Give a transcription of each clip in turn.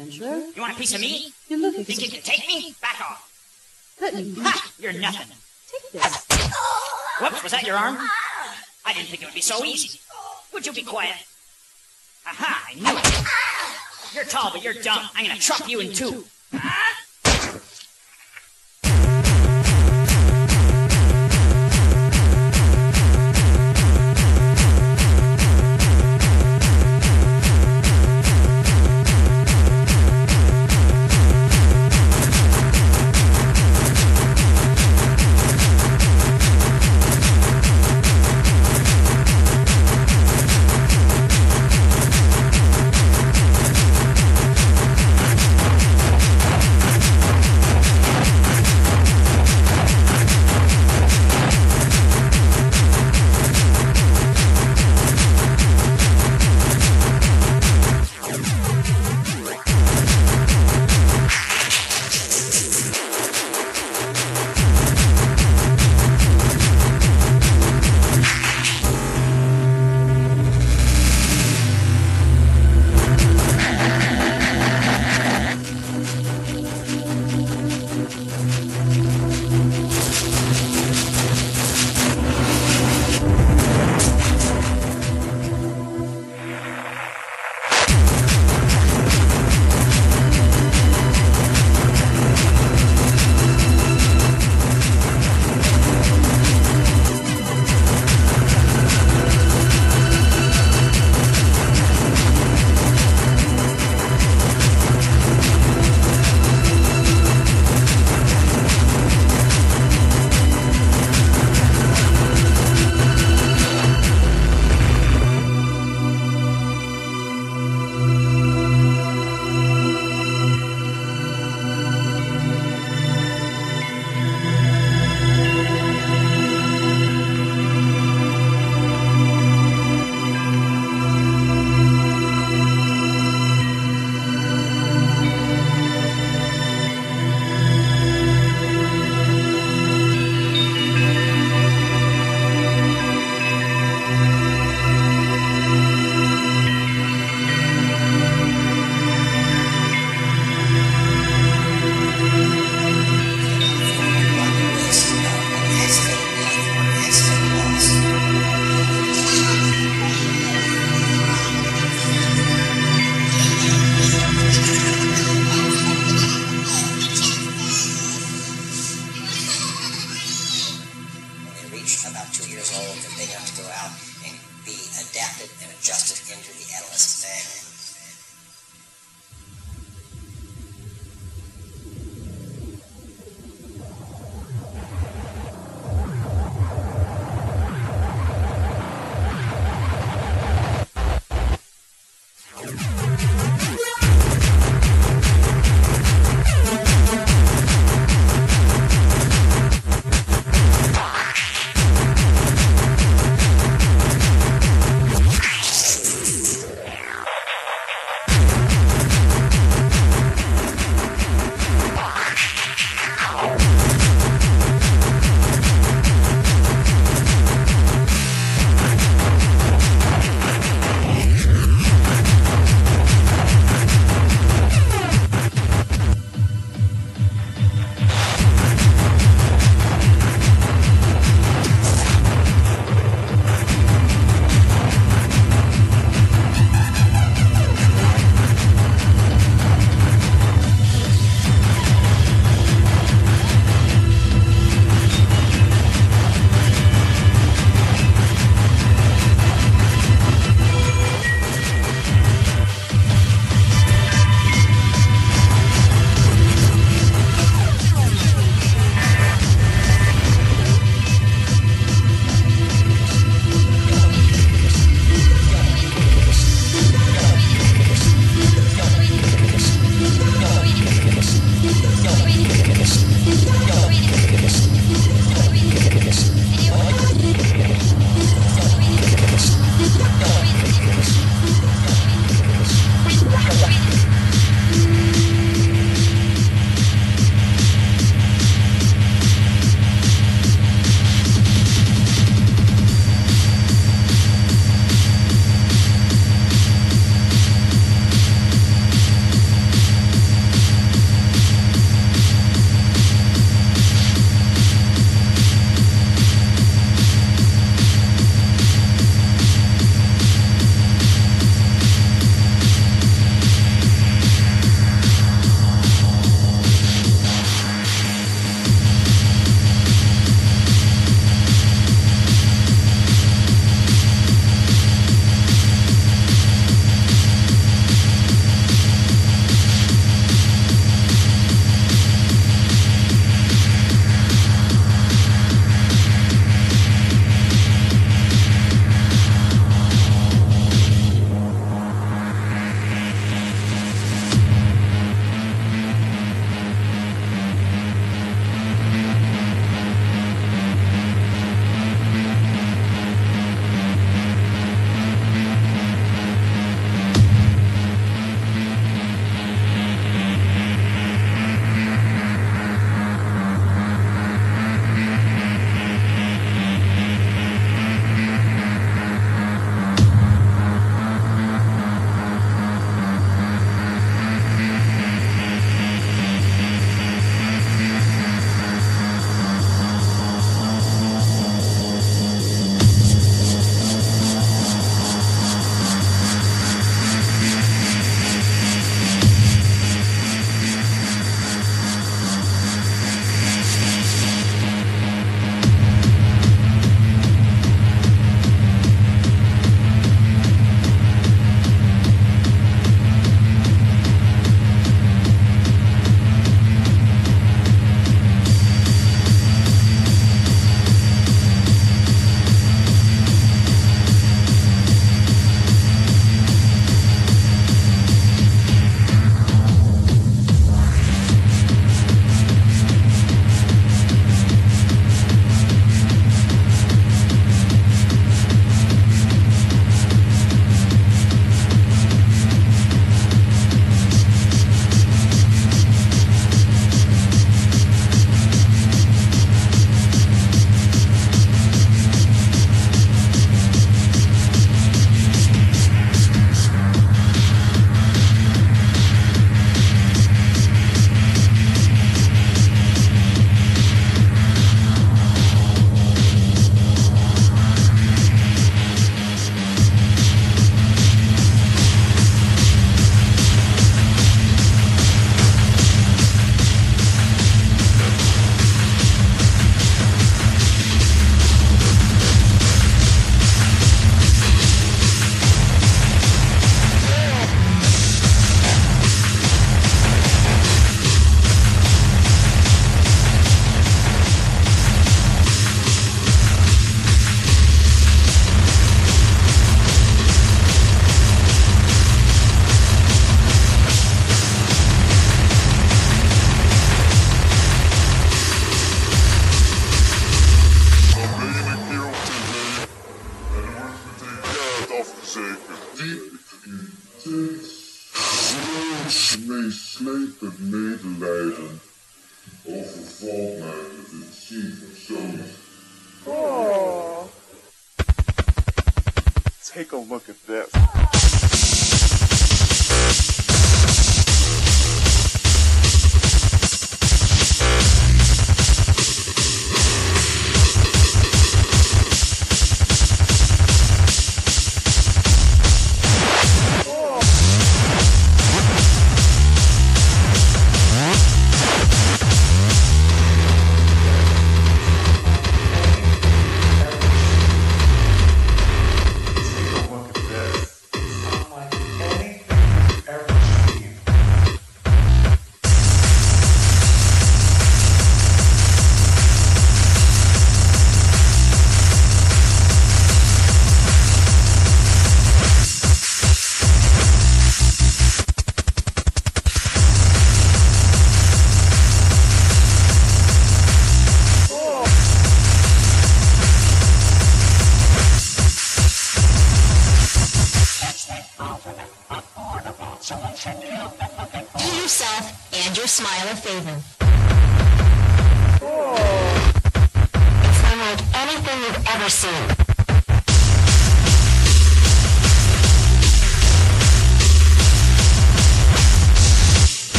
adventurer. You want a piece of me? You look Think you can take me? Back off. Let me Ha! You're nothing. take this. Whoops, was that your arm? I didn't think it would be so easy. Would you be quiet? Aha, I knew it. You're tall, but you're dumb. I'm gonna chop you in two.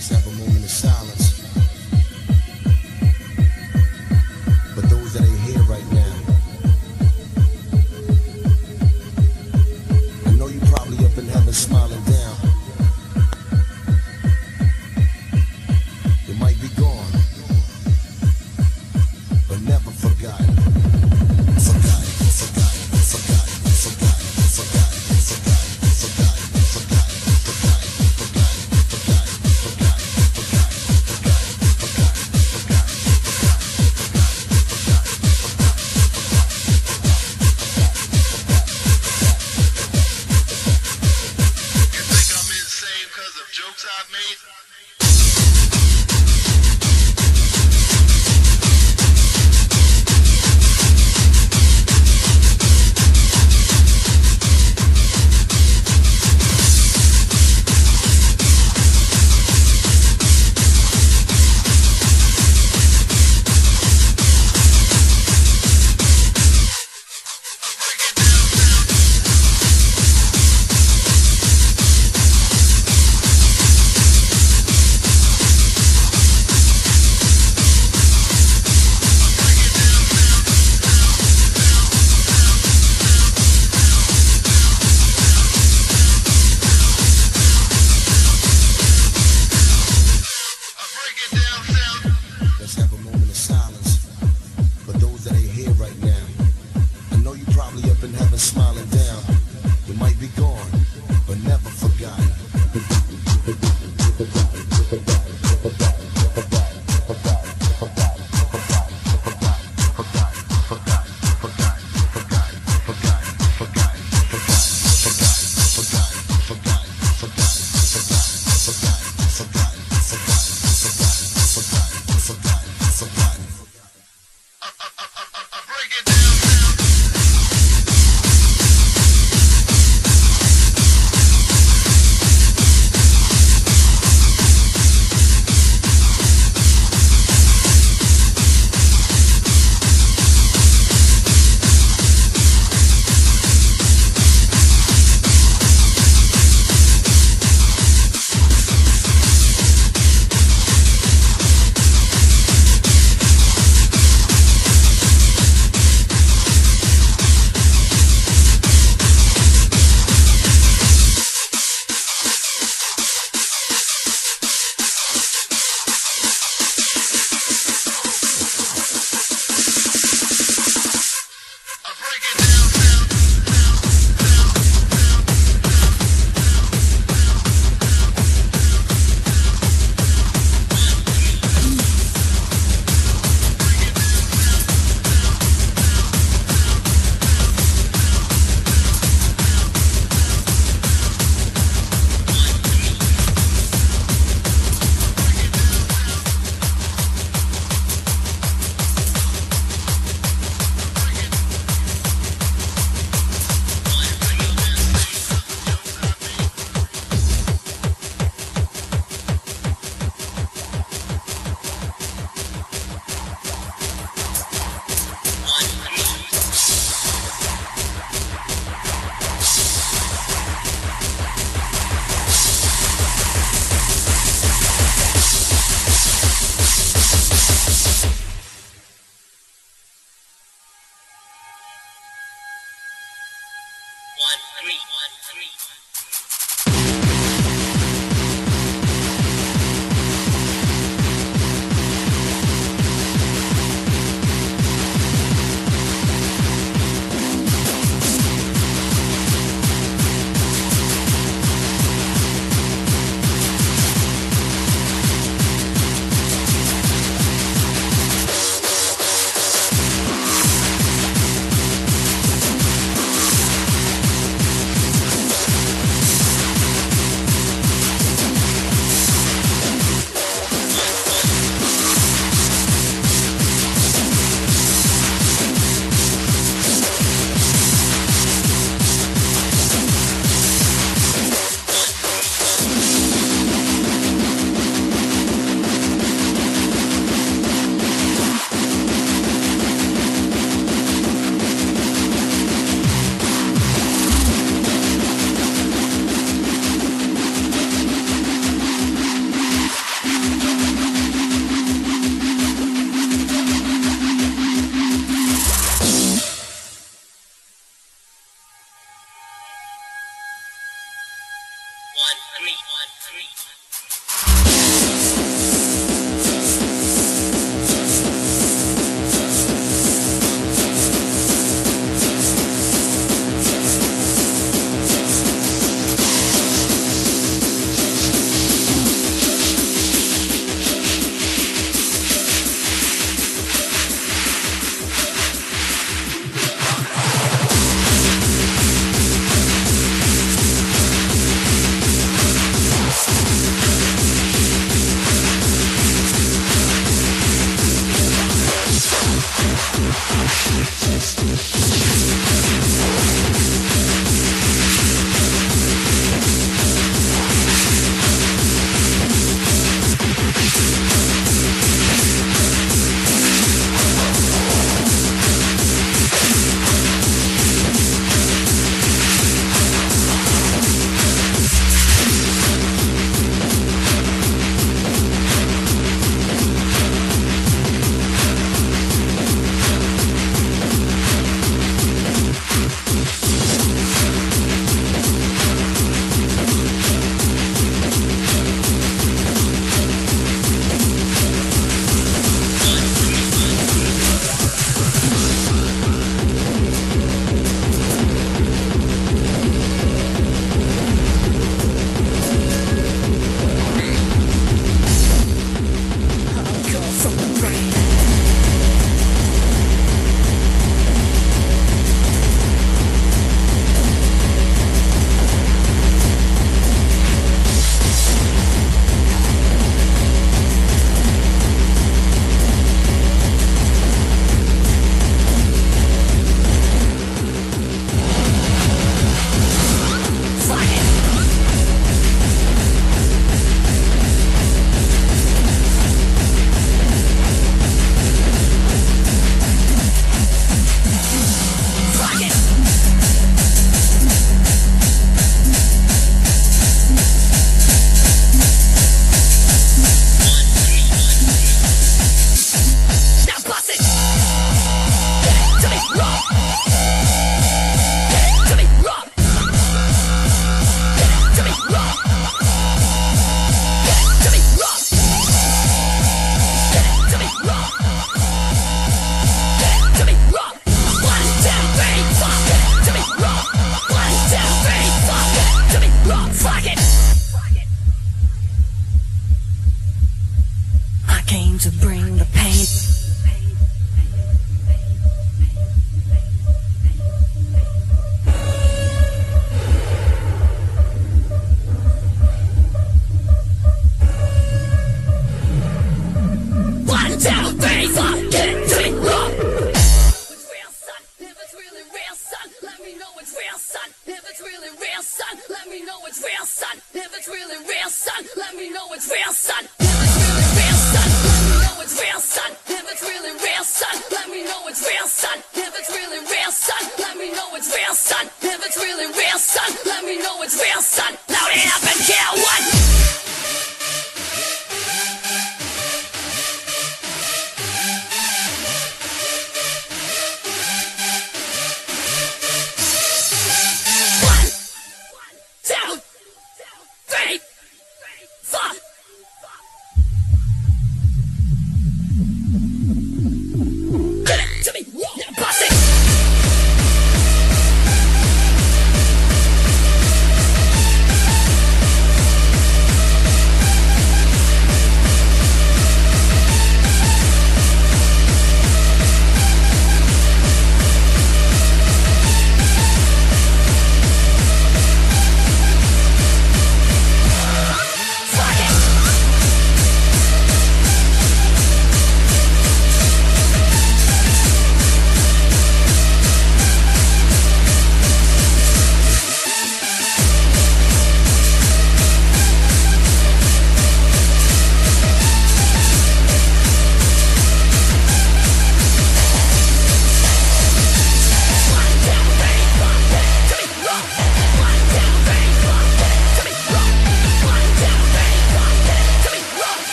Let's have a moment of silence.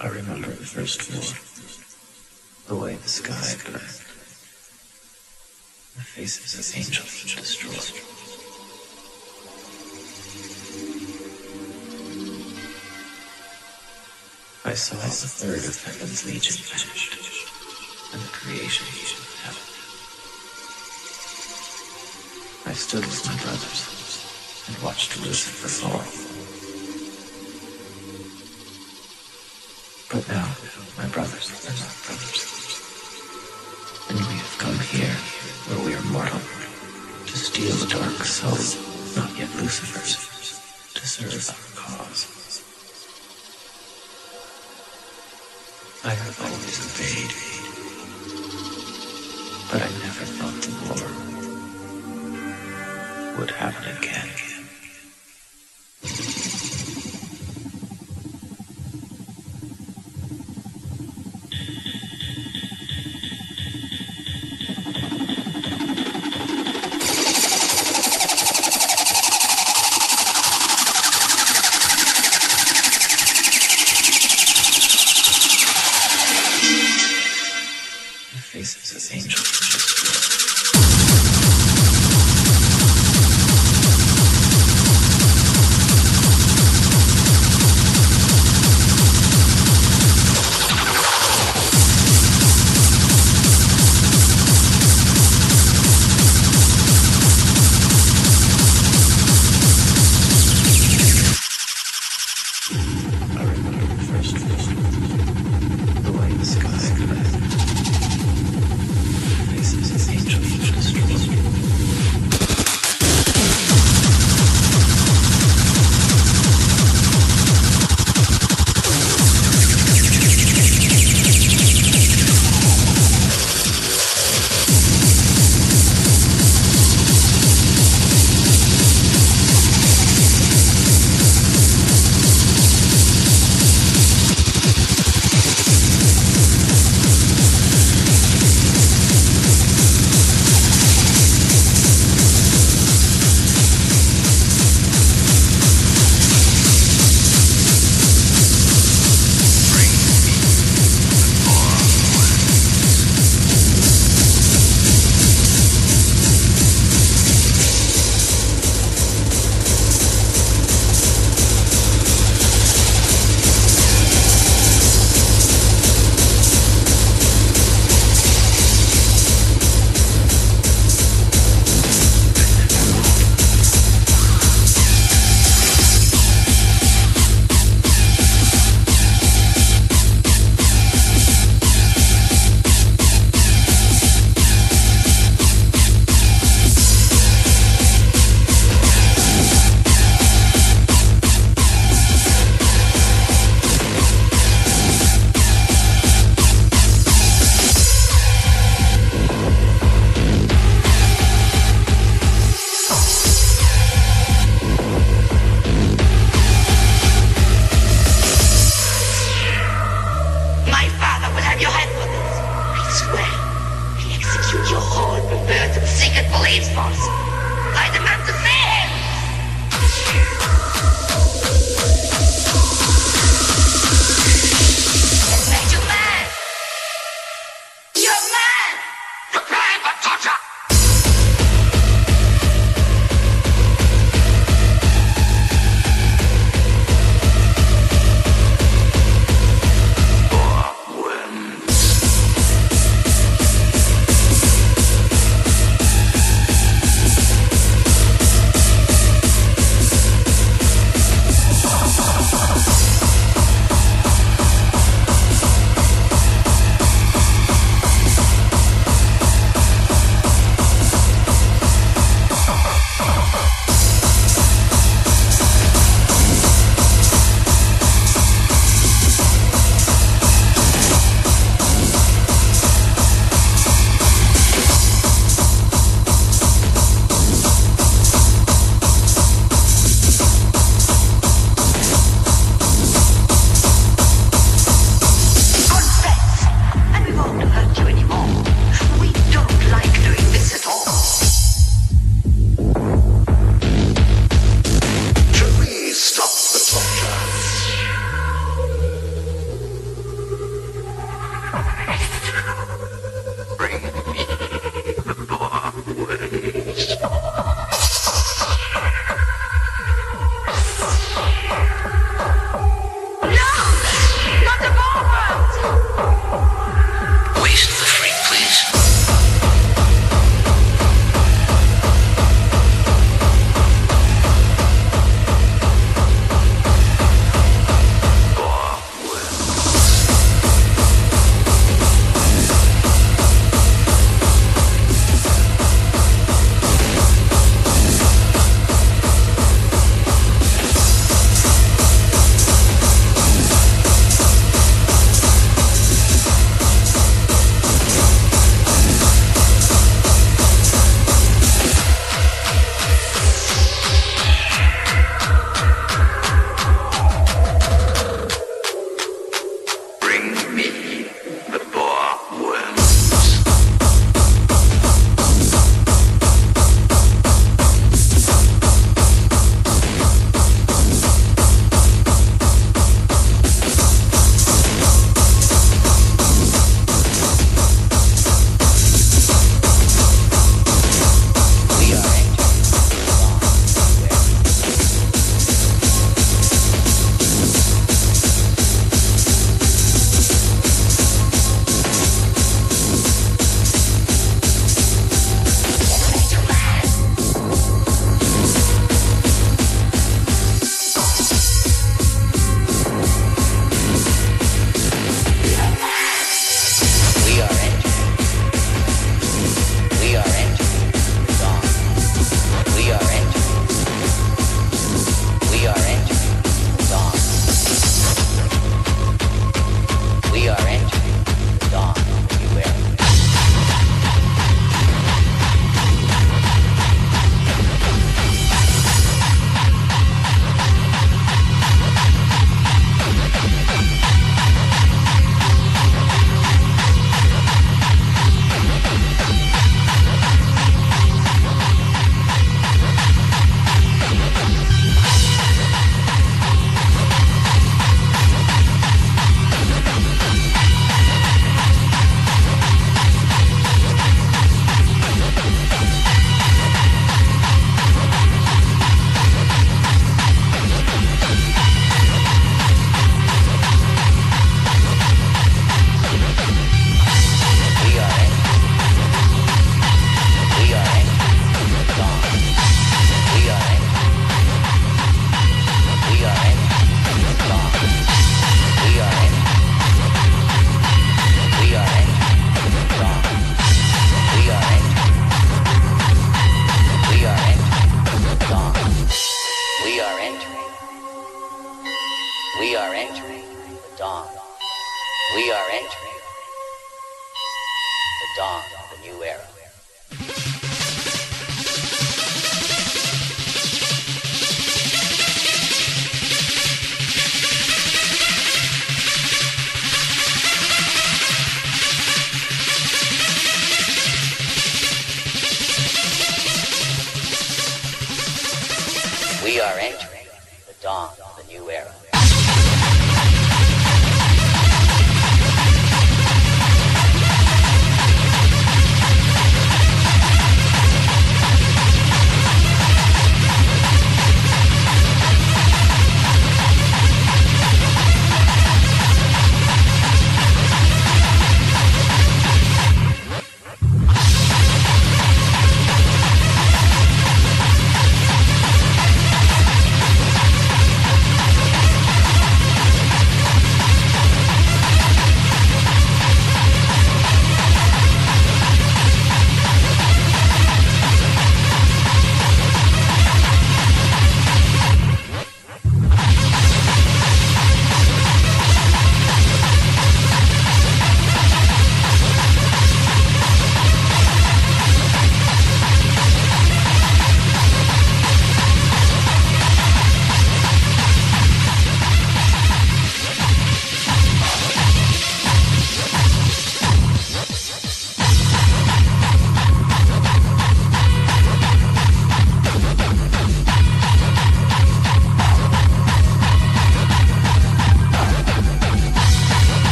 I remember the first floor. The way the sky burned. The faces of angels destroyed. I saw the third of heaven's legion vanished, and the creation of heaven. I stood with my brothers and watched Lucifer fall. But now, my brothers are not brothers. And we have come here, where we are mortal, to steal the dark souls, not yet Lucifer's, to serve our cause. I have always obeyed, but I never thought the war would happen again.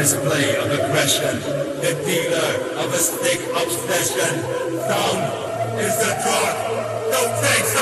display of aggression, the dealer of a stick obsession. Sound is the draw. Don't take.